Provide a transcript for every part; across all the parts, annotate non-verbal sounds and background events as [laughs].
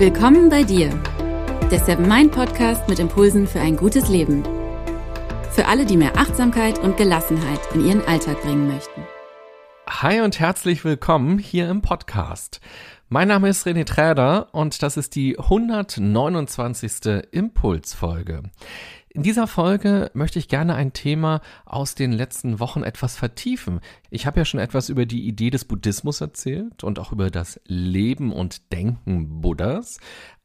Willkommen bei dir, der Seven Mind Podcast mit Impulsen für ein gutes Leben. Für alle, die mehr Achtsamkeit und Gelassenheit in ihren Alltag bringen möchten. Hi und herzlich willkommen hier im Podcast. Mein Name ist René Träder und das ist die 129. Impulsfolge. In dieser Folge möchte ich gerne ein Thema aus den letzten Wochen etwas vertiefen. Ich habe ja schon etwas über die Idee des Buddhismus erzählt und auch über das Leben und Denken Buddhas.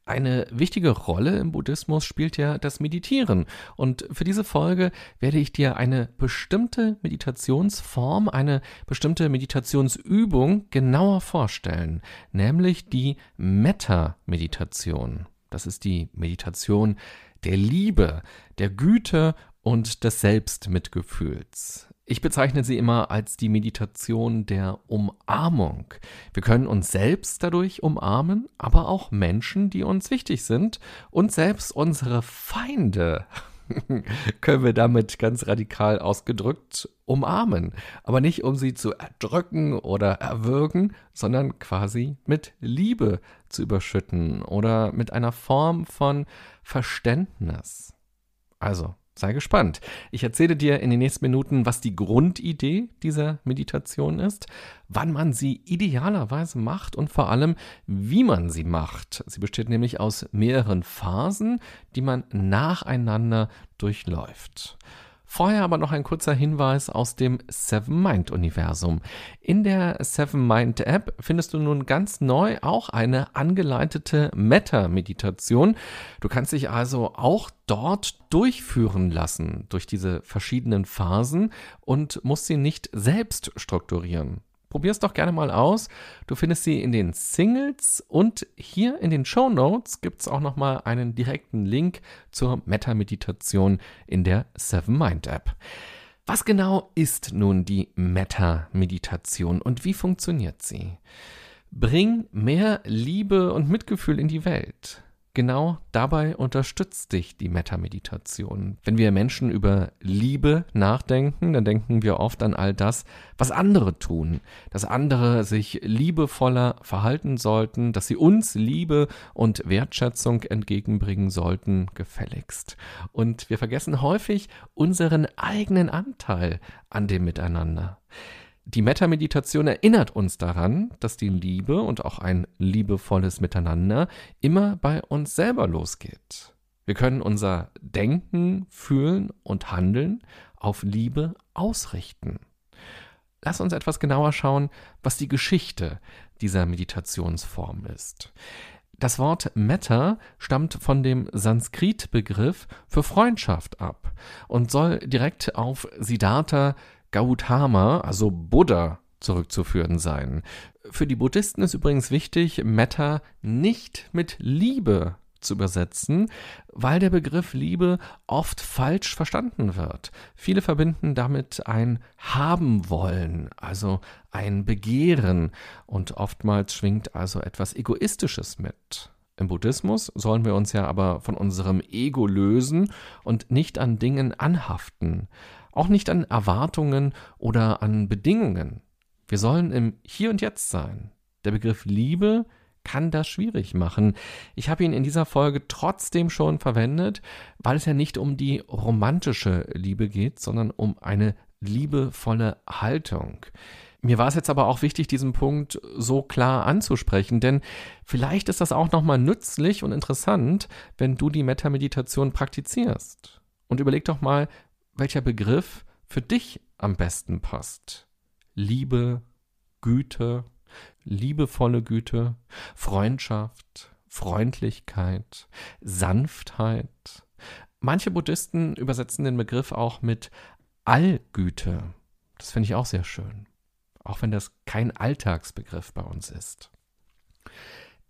Eine wichtige Rolle im Buddhismus spielt ja das Meditieren. Und für diese Folge werde ich dir eine bestimmte Meditationsform, eine bestimmte Meditationsübung genauer vorstellen, nämlich die Metta-Meditation. Das ist die Meditation der Liebe, der Güte und des Selbstmitgefühls. Ich bezeichne sie immer als die Meditation der Umarmung. Wir können uns selbst dadurch umarmen, aber auch Menschen, die uns wichtig sind und selbst unsere Feinde [laughs] können wir damit ganz radikal ausgedrückt umarmen. Aber nicht, um sie zu erdrücken oder erwürgen, sondern quasi mit Liebe zu überschütten oder mit einer Form von Verständnis. Also, sei gespannt. Ich erzähle dir in den nächsten Minuten, was die Grundidee dieser Meditation ist, wann man sie idealerweise macht und vor allem, wie man sie macht. Sie besteht nämlich aus mehreren Phasen, die man nacheinander durchläuft. Vorher aber noch ein kurzer Hinweis aus dem Seven Mind Universum. In der Seven Mind App findest du nun ganz neu auch eine angeleitete Meta-Meditation. Du kannst dich also auch dort durchführen lassen durch diese verschiedenen Phasen und musst sie nicht selbst strukturieren. Probier es doch gerne mal aus. Du findest sie in den Singles und hier in den Show Notes gibt es auch nochmal einen direkten Link zur Meta-Meditation in der Seven Mind App. Was genau ist nun die Meta-Meditation und wie funktioniert sie? Bring mehr Liebe und Mitgefühl in die Welt. Genau dabei unterstützt dich die Metameditation. Wenn wir Menschen über Liebe nachdenken, dann denken wir oft an all das, was andere tun, dass andere sich liebevoller verhalten sollten, dass sie uns Liebe und Wertschätzung entgegenbringen sollten, gefälligst. Und wir vergessen häufig unseren eigenen Anteil an dem Miteinander. Die Metameditation erinnert uns daran, dass die Liebe und auch ein liebevolles Miteinander immer bei uns selber losgeht. Wir können unser Denken, Fühlen und Handeln auf Liebe ausrichten. Lass uns etwas genauer schauen, was die Geschichte dieser Meditationsform ist. Das Wort Metta stammt von dem Sanskrit-Begriff für Freundschaft ab und soll direkt auf Siddhartha Gautama, also Buddha, zurückzuführen sein. Für die Buddhisten ist übrigens wichtig, Metta nicht mit Liebe zu übersetzen, weil der Begriff Liebe oft falsch verstanden wird. Viele verbinden damit ein haben wollen, also ein Begehren und oftmals schwingt also etwas Egoistisches mit. Im Buddhismus sollen wir uns ja aber von unserem Ego lösen und nicht an Dingen anhaften auch nicht an Erwartungen oder an Bedingungen. Wir sollen im Hier und Jetzt sein. Der Begriff Liebe kann das schwierig machen. Ich habe ihn in dieser Folge trotzdem schon verwendet, weil es ja nicht um die romantische Liebe geht, sondern um eine liebevolle Haltung. Mir war es jetzt aber auch wichtig, diesen Punkt so klar anzusprechen, denn vielleicht ist das auch nochmal nützlich und interessant, wenn du die Metameditation praktizierst. Und überleg doch mal, welcher Begriff für dich am besten passt. Liebe, Güte, liebevolle Güte, Freundschaft, Freundlichkeit, Sanftheit. Manche Buddhisten übersetzen den Begriff auch mit Allgüte. Das finde ich auch sehr schön. Auch wenn das kein Alltagsbegriff bei uns ist.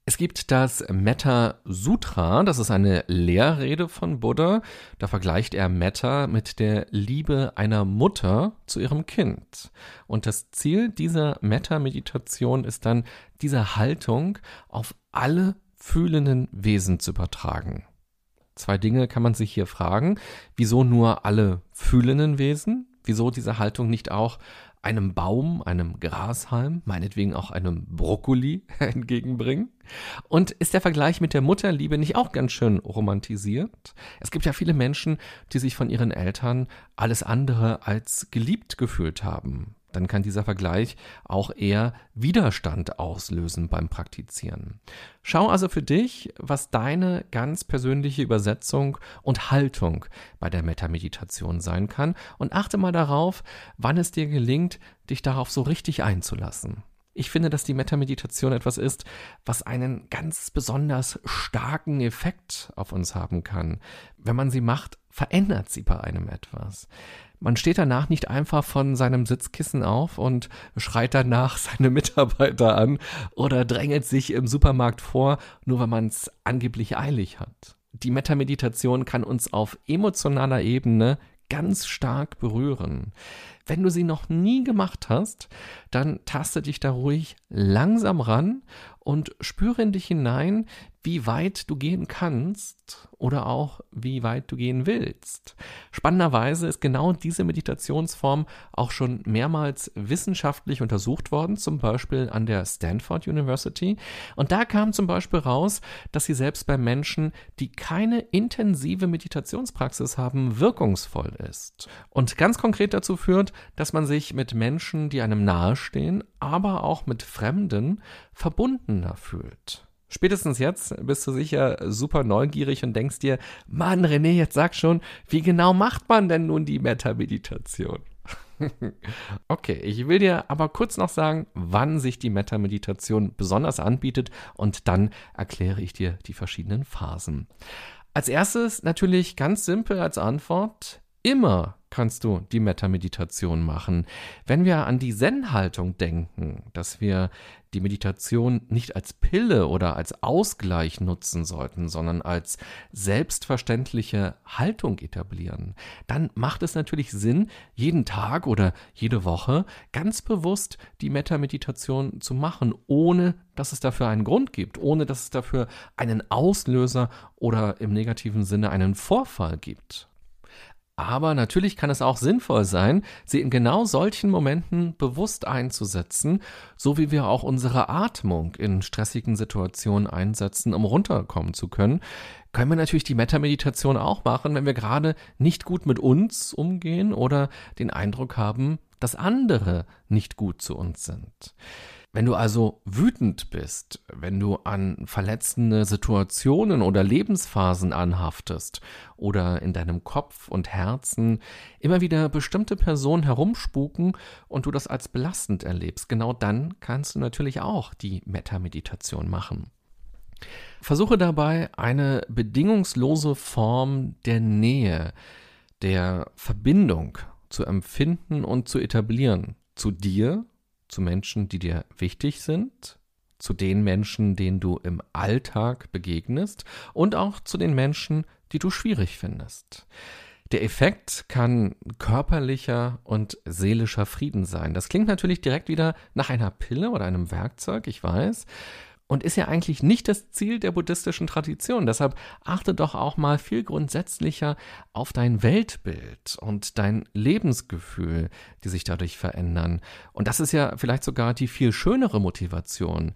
Es gibt das Metta Sutra, das ist eine Lehrrede von Buddha. Da vergleicht er Metta mit der Liebe einer Mutter zu ihrem Kind. Und das Ziel dieser Metta-Meditation ist dann, diese Haltung auf alle fühlenden Wesen zu übertragen. Zwei Dinge kann man sich hier fragen. Wieso nur alle fühlenden Wesen? Wieso diese Haltung nicht auch einem Baum, einem Grashalm, meinetwegen auch einem Brokkoli [laughs] entgegenbringen? Und ist der Vergleich mit der Mutterliebe nicht auch ganz schön romantisiert? Es gibt ja viele Menschen, die sich von ihren Eltern alles andere als geliebt gefühlt haben dann kann dieser Vergleich auch eher Widerstand auslösen beim Praktizieren. Schau also für dich, was deine ganz persönliche Übersetzung und Haltung bei der Metameditation sein kann und achte mal darauf, wann es dir gelingt, dich darauf so richtig einzulassen. Ich finde, dass die Metameditation etwas ist, was einen ganz besonders starken Effekt auf uns haben kann. Wenn man sie macht, verändert sie bei einem etwas. Man steht danach nicht einfach von seinem Sitzkissen auf und schreit danach [laughs] seine Mitarbeiter an oder drängelt sich im Supermarkt vor, nur weil man es angeblich eilig hat. Die Metameditation kann uns auf emotionaler Ebene ganz stark berühren. Wenn du sie noch nie gemacht hast, dann taste dich da ruhig langsam ran und spüre in dich hinein, wie weit du gehen kannst oder auch wie weit du gehen willst. Spannenderweise ist genau diese Meditationsform auch schon mehrmals wissenschaftlich untersucht worden, zum Beispiel an der Stanford University. Und da kam zum Beispiel raus, dass sie selbst bei Menschen, die keine intensive Meditationspraxis haben, wirkungsvoll ist. Und ganz konkret dazu führt, dass man sich mit Menschen, die einem nahestehen, aber auch mit Fremden verbundener fühlt. Spätestens jetzt bist du sicher super neugierig und denkst dir, Mann, René, jetzt sag schon, wie genau macht man denn nun die Meta-Meditation? [laughs] okay, ich will dir aber kurz noch sagen, wann sich die Meta-Meditation besonders anbietet und dann erkläre ich dir die verschiedenen Phasen. Als erstes natürlich ganz simpel als Antwort, immer kannst du die Metameditation machen. Wenn wir an die Zen-Haltung denken, dass wir die Meditation nicht als Pille oder als Ausgleich nutzen sollten, sondern als selbstverständliche Haltung etablieren, dann macht es natürlich Sinn, jeden Tag oder jede Woche ganz bewusst die Metameditation zu machen, ohne dass es dafür einen Grund gibt, ohne dass es dafür einen Auslöser oder im negativen Sinne einen Vorfall gibt. Aber natürlich kann es auch sinnvoll sein, sie in genau solchen Momenten bewusst einzusetzen, so wie wir auch unsere Atmung in stressigen Situationen einsetzen, um runterkommen zu können. Können wir natürlich die Metameditation auch machen, wenn wir gerade nicht gut mit uns umgehen oder den Eindruck haben, dass andere nicht gut zu uns sind. Wenn du also wütend bist, wenn du an verletzende Situationen oder Lebensphasen anhaftest oder in deinem Kopf und Herzen immer wieder bestimmte Personen herumspuken und du das als belastend erlebst, genau dann kannst du natürlich auch die Metameditation machen. Versuche dabei eine bedingungslose Form der Nähe, der Verbindung zu empfinden und zu etablieren zu dir zu Menschen, die dir wichtig sind, zu den Menschen, denen du im Alltag begegnest und auch zu den Menschen, die du schwierig findest. Der Effekt kann körperlicher und seelischer Frieden sein. Das klingt natürlich direkt wieder nach einer Pille oder einem Werkzeug, ich weiß und ist ja eigentlich nicht das Ziel der buddhistischen Tradition. Deshalb achte doch auch mal viel grundsätzlicher auf dein Weltbild und dein Lebensgefühl, die sich dadurch verändern. Und das ist ja vielleicht sogar die viel schönere Motivation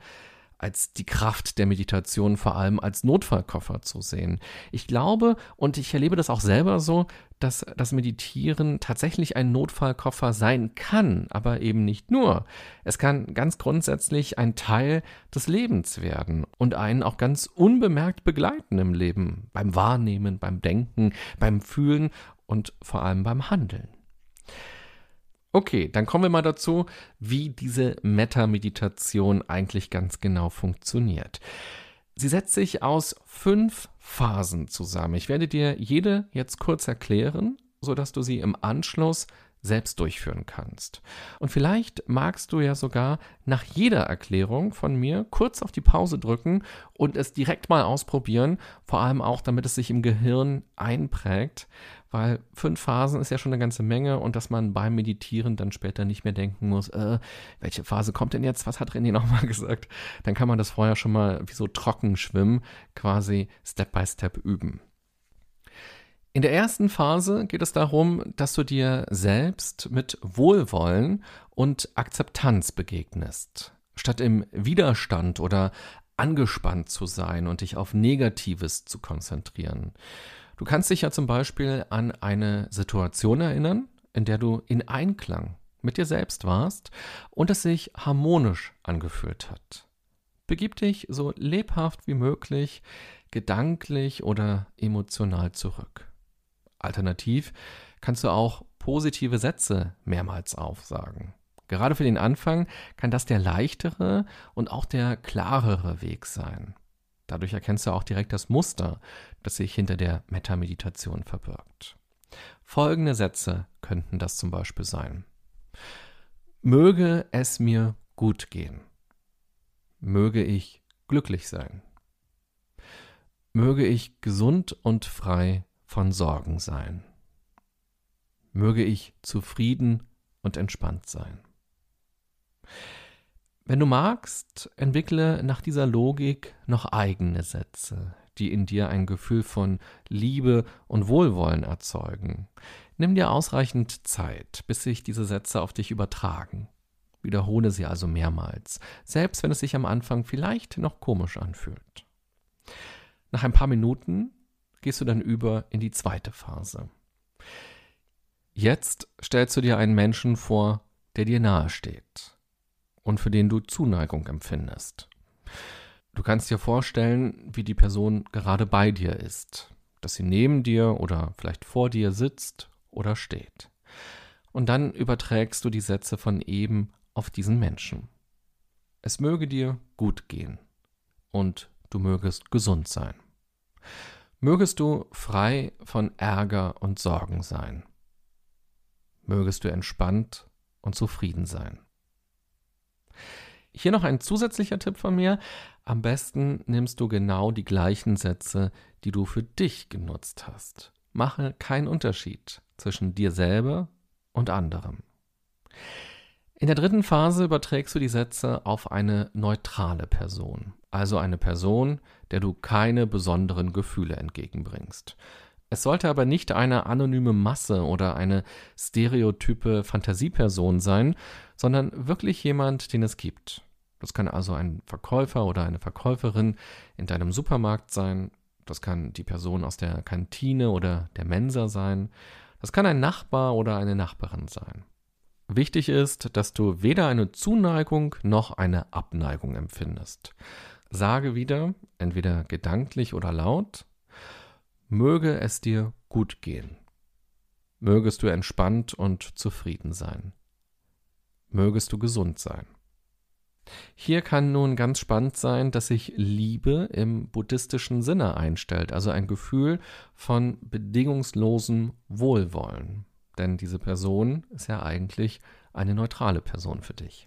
als die Kraft der Meditation vor allem als Notfallkoffer zu sehen. Ich glaube und ich erlebe das auch selber so, dass das Meditieren tatsächlich ein Notfallkoffer sein kann, aber eben nicht nur. Es kann ganz grundsätzlich ein Teil des Lebens werden und einen auch ganz unbemerkt begleiten im Leben, beim Wahrnehmen, beim Denken, beim Fühlen und vor allem beim Handeln. Okay, dann kommen wir mal dazu, wie diese Meta-Meditation eigentlich ganz genau funktioniert. Sie setzt sich aus fünf Phasen zusammen. Ich werde dir jede jetzt kurz erklären, sodass du sie im Anschluss selbst durchführen kannst. Und vielleicht magst du ja sogar nach jeder Erklärung von mir kurz auf die Pause drücken und es direkt mal ausprobieren, vor allem auch, damit es sich im Gehirn einprägt, weil fünf Phasen ist ja schon eine ganze Menge und dass man beim Meditieren dann später nicht mehr denken muss, äh, welche Phase kommt denn jetzt, was hat René nochmal [laughs] gesagt, dann kann man das vorher schon mal wie so trocken schwimmen, quasi Step by Step üben. In der ersten Phase geht es darum, dass du dir selbst mit Wohlwollen und Akzeptanz begegnest, statt im Widerstand oder angespannt zu sein und dich auf Negatives zu konzentrieren. Du kannst dich ja zum Beispiel an eine Situation erinnern, in der du in Einklang mit dir selbst warst und es sich harmonisch angefühlt hat. Begib dich so lebhaft wie möglich, gedanklich oder emotional zurück. Alternativ kannst du auch positive Sätze mehrmals aufsagen. Gerade für den Anfang kann das der leichtere und auch der klarere Weg sein. Dadurch erkennst du auch direkt das Muster, das sich hinter der Metameditation verbirgt. Folgende Sätze könnten das zum Beispiel sein. Möge es mir gut gehen. Möge ich glücklich sein. Möge ich gesund und frei von Sorgen sein. Möge ich zufrieden und entspannt sein. Wenn du magst, entwickle nach dieser Logik noch eigene Sätze, die in dir ein Gefühl von Liebe und Wohlwollen erzeugen. Nimm dir ausreichend Zeit, bis sich diese Sätze auf dich übertragen. Wiederhole sie also mehrmals, selbst wenn es sich am Anfang vielleicht noch komisch anfühlt. Nach ein paar Minuten gehst du dann über in die zweite Phase. Jetzt stellst du dir einen Menschen vor, der dir nahe steht und für den du Zuneigung empfindest. Du kannst dir vorstellen, wie die Person gerade bei dir ist, dass sie neben dir oder vielleicht vor dir sitzt oder steht. Und dann überträgst du die Sätze von eben auf diesen Menschen. Es möge dir gut gehen und du mögest gesund sein. Mögest du frei von Ärger und Sorgen sein. Mögest du entspannt und zufrieden sein. Hier noch ein zusätzlicher Tipp von mir. Am besten nimmst du genau die gleichen Sätze, die du für dich genutzt hast. Mache keinen Unterschied zwischen dir selber und anderem. In der dritten Phase überträgst du die Sätze auf eine neutrale Person, also eine Person, der du keine besonderen Gefühle entgegenbringst. Es sollte aber nicht eine anonyme Masse oder eine stereotype Fantasieperson sein, sondern wirklich jemand, den es gibt. Das kann also ein Verkäufer oder eine Verkäuferin in deinem Supermarkt sein. Das kann die Person aus der Kantine oder der Mensa sein. Das kann ein Nachbar oder eine Nachbarin sein. Wichtig ist, dass du weder eine Zuneigung noch eine Abneigung empfindest. Sage wieder, entweder gedanklich oder laut, Möge es dir gut gehen. Mögest du entspannt und zufrieden sein. Mögest du gesund sein. Hier kann nun ganz spannend sein, dass sich Liebe im buddhistischen Sinne einstellt, also ein Gefühl von bedingungslosem Wohlwollen. Denn diese Person ist ja eigentlich eine neutrale Person für dich.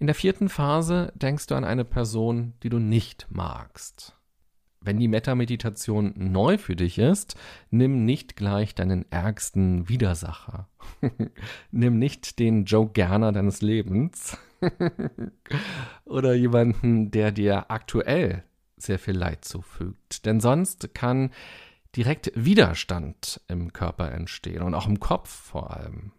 In der vierten Phase denkst du an eine Person, die du nicht magst. Wenn die Metameditation neu für dich ist, nimm nicht gleich deinen ärgsten Widersacher. [laughs] nimm nicht den Joe Gerner deines Lebens [laughs] oder jemanden, der dir aktuell sehr viel Leid zufügt. Denn sonst kann direkt Widerstand im Körper entstehen und auch im Kopf vor allem.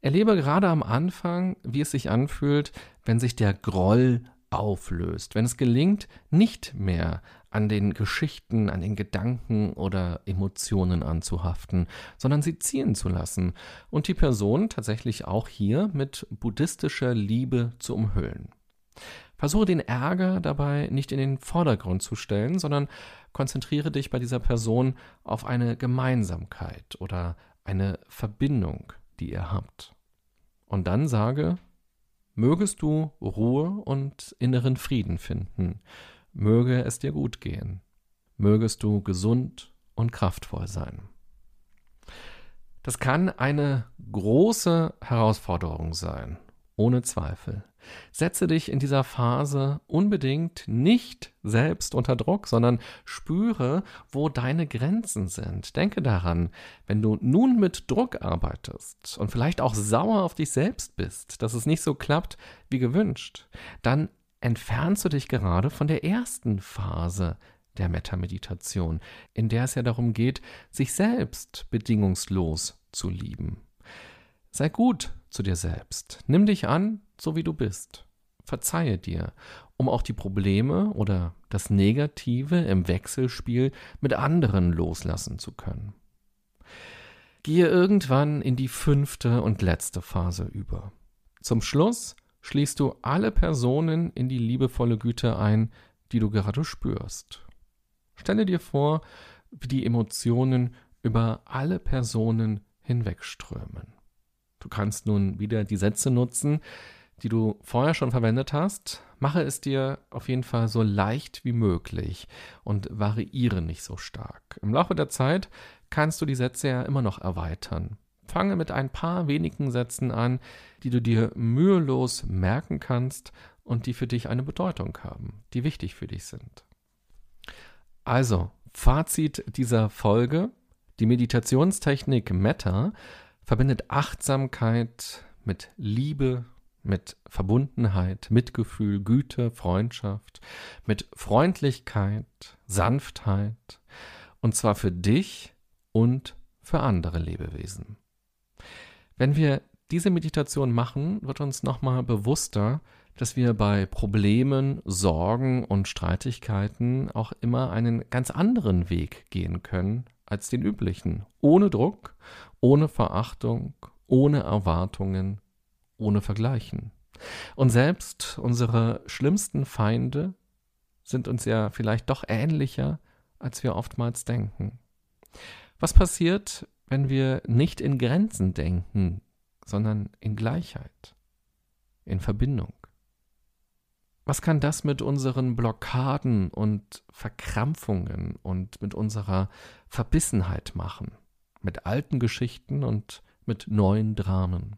Erlebe gerade am Anfang, wie es sich anfühlt, wenn sich der Groll auflöst, wenn es gelingt, nicht mehr an den Geschichten, an den Gedanken oder Emotionen anzuhaften, sondern sie ziehen zu lassen und die Person tatsächlich auch hier mit buddhistischer Liebe zu umhüllen. Versuche den Ärger dabei nicht in den Vordergrund zu stellen, sondern konzentriere dich bei dieser Person auf eine Gemeinsamkeit oder eine Verbindung, die ihr habt. Und dann sage, mögest du Ruhe und inneren Frieden finden, möge es dir gut gehen, mögest du gesund und kraftvoll sein. Das kann eine große Herausforderung sein, ohne Zweifel. Setze dich in dieser Phase unbedingt nicht selbst unter Druck, sondern spüre, wo deine Grenzen sind. Denke daran, wenn du nun mit Druck arbeitest und vielleicht auch sauer auf dich selbst bist, dass es nicht so klappt wie gewünscht, dann entfernst du dich gerade von der ersten Phase der Metameditation, in der es ja darum geht, sich selbst bedingungslos zu lieben. Sei gut zu dir selbst. Nimm dich an, so wie du bist. Verzeihe dir, um auch die Probleme oder das Negative im Wechselspiel mit anderen loslassen zu können. Gehe irgendwann in die fünfte und letzte Phase über. Zum Schluss schließt du alle Personen in die liebevolle Güte ein, die du gerade spürst. Stelle dir vor, wie die Emotionen über alle Personen hinwegströmen. Du kannst nun wieder die Sätze nutzen, die du vorher schon verwendet hast. Mache es dir auf jeden Fall so leicht wie möglich und variiere nicht so stark. Im Laufe der Zeit kannst du die Sätze ja immer noch erweitern. Fange mit ein paar wenigen Sätzen an, die du dir mühelos merken kannst und die für dich eine Bedeutung haben, die wichtig für dich sind. Also, Fazit dieser Folge. Die Meditationstechnik Metta verbindet Achtsamkeit mit Liebe, mit Verbundenheit, Mitgefühl, Güte, Freundschaft, mit Freundlichkeit, Sanftheit, und zwar für dich und für andere Lebewesen. Wenn wir diese Meditation machen, wird uns nochmal bewusster, dass wir bei Problemen, Sorgen und Streitigkeiten auch immer einen ganz anderen Weg gehen können als den üblichen. Ohne Druck, ohne Verachtung, ohne Erwartungen, ohne Vergleichen. Und selbst unsere schlimmsten Feinde sind uns ja vielleicht doch ähnlicher, als wir oftmals denken. Was passiert, wenn wir nicht in Grenzen denken, sondern in Gleichheit, in Verbindung? Was kann das mit unseren Blockaden und Verkrampfungen und mit unserer Verbissenheit machen? Mit alten Geschichten und mit neuen Dramen?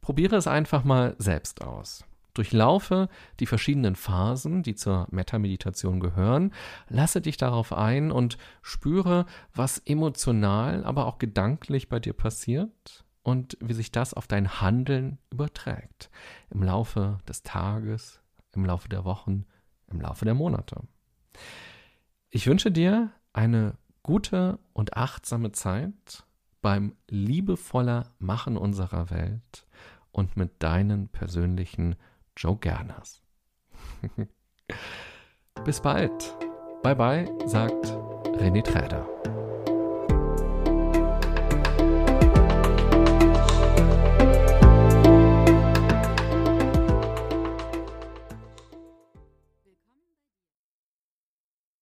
Probiere es einfach mal selbst aus. Durchlaufe die verschiedenen Phasen, die zur Metameditation gehören, lasse dich darauf ein und spüre, was emotional, aber auch gedanklich bei dir passiert und wie sich das auf dein Handeln überträgt im Laufe des Tages, im Laufe der Wochen, im Laufe der Monate. Ich wünsche dir eine gute und achtsame Zeit beim liebevoller Machen unserer Welt und mit deinen persönlichen Joe Gerners. [laughs] Bis bald. Bye bye, sagt René Träder.